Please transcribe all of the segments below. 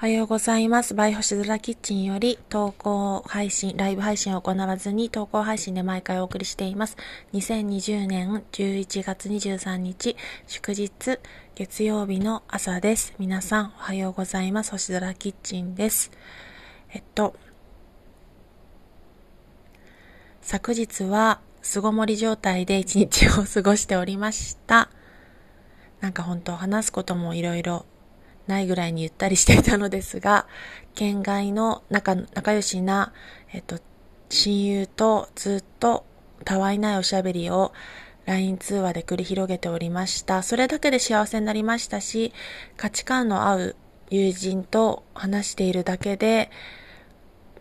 おはようございます。バイ星空キッチンより投稿配信、ライブ配信を行わずに投稿配信で毎回お送りしています。2020年11月23日、祝日、月曜日の朝です。皆さん、おはようございます。星空キッチンです。えっと、昨日は巣ごもり状態で一日を過ごしておりました。なんか本当話すこともいろいろないぐらいにゆったりしていたのですが、県外の仲、仲良しな、えっと、親友とずっとたわいないおしゃべりを LINE 通話で繰り広げておりました。それだけで幸せになりましたし、価値観の合う友人と話しているだけで、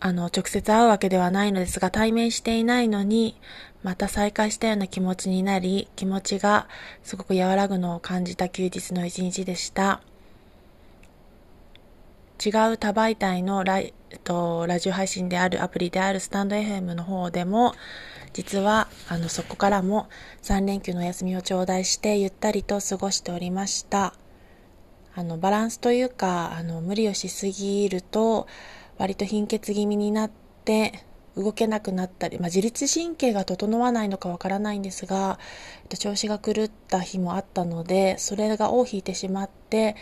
あの、直接会うわけではないのですが、対面していないのに、また再会したような気持ちになり、気持ちがすごく和らぐのを感じた休日の一日でした。違う多媒体のライ、えっと、ラジオ配信であるアプリであるスタンド FM の方でも、実は、あの、そこからも3連休のお休みを頂戴して、ゆったりと過ごしておりました。あの、バランスというか、あの、無理をしすぎると、割と貧血気味になって、動けなくなったり、まあ、自律神経が整わないのかわからないんですが、調子が狂った日もあったので、それが尾を引いてしまって、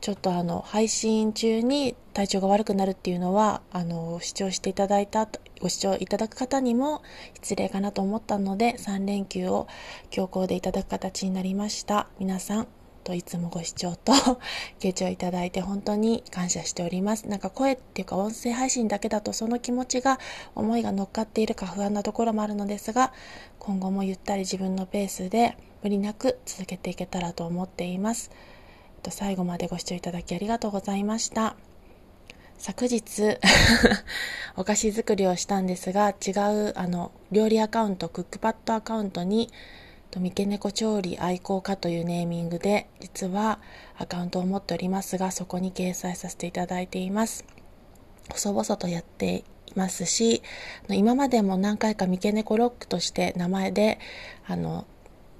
ちょっとあの、配信中に体調が悪くなるっていうのは、あの、視聴していただいた、ご視聴いただく方にも失礼かなと思ったので、3連休を強行でいただく形になりました。皆さん、といつもご視聴と 傾聴いただいて本当に感謝しております。なんか声っていうか音声配信だけだとその気持ちが思いが乗っかっているか不安なところもあるのですが今後もゆったり自分のペースで無理なく続けていけたらと思っています。最後までご視聴いただきありがとうございました。昨日 お菓子作りをしたんですが違うあの料理アカウントクックパッドアカウントにと三毛猫調理愛好家というネーミングで実はアカウントを持っておりますがそこに掲載させていただいています。細々とやっていますし今までも何回か三毛猫ロックとして名前であの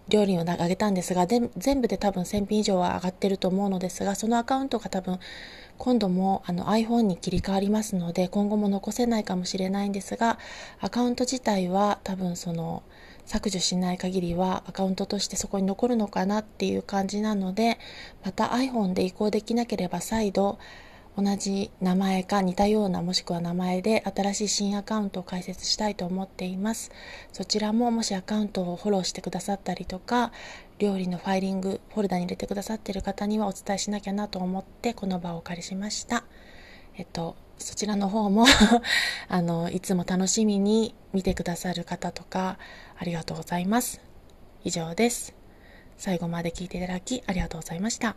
料理をあげたんですが全部で多分1000品以上は上がってると思うのですがそのアカウントが多分今度もあの iPhone に切り替わりますので今後も残せないかもしれないんですがアカウント自体は多分その削除しない限りはアカウントとしてそこに残るのかなっていう感じなのでまた iPhone で移行できなければ再度同じ名前か似たようなもしくは名前で新しい新アカウントを開設したいと思っています。そちらももしアカウントをフォローしてくださったりとか料理のファイリングフォルダに入れてくださっている方にはお伝えしなきゃなと思ってこの場をお借りしました。えっとそちらの方も あのいつも楽しみに見てくださる方とかありがとうございます。以上です。最後まで聞いていただきありがとうございました。